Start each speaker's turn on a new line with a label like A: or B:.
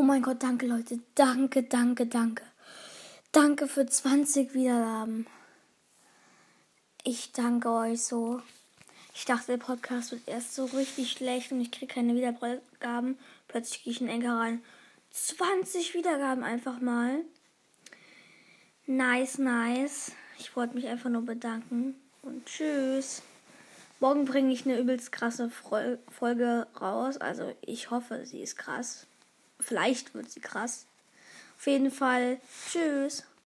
A: Oh mein Gott, danke Leute. Danke, danke, danke. Danke für 20 Wiedergaben. Ich danke euch so. Ich dachte, der Podcast wird erst so richtig schlecht und ich kriege keine Wiedergaben. Plötzlich gehe ich in Enker rein. 20 Wiedergaben einfach mal. Nice, nice. Ich wollte mich einfach nur bedanken. Und tschüss. Morgen bringe ich eine übelst krasse Folge raus. Also ich hoffe, sie ist krass. Vielleicht wird sie krass. Auf jeden Fall. Tschüss.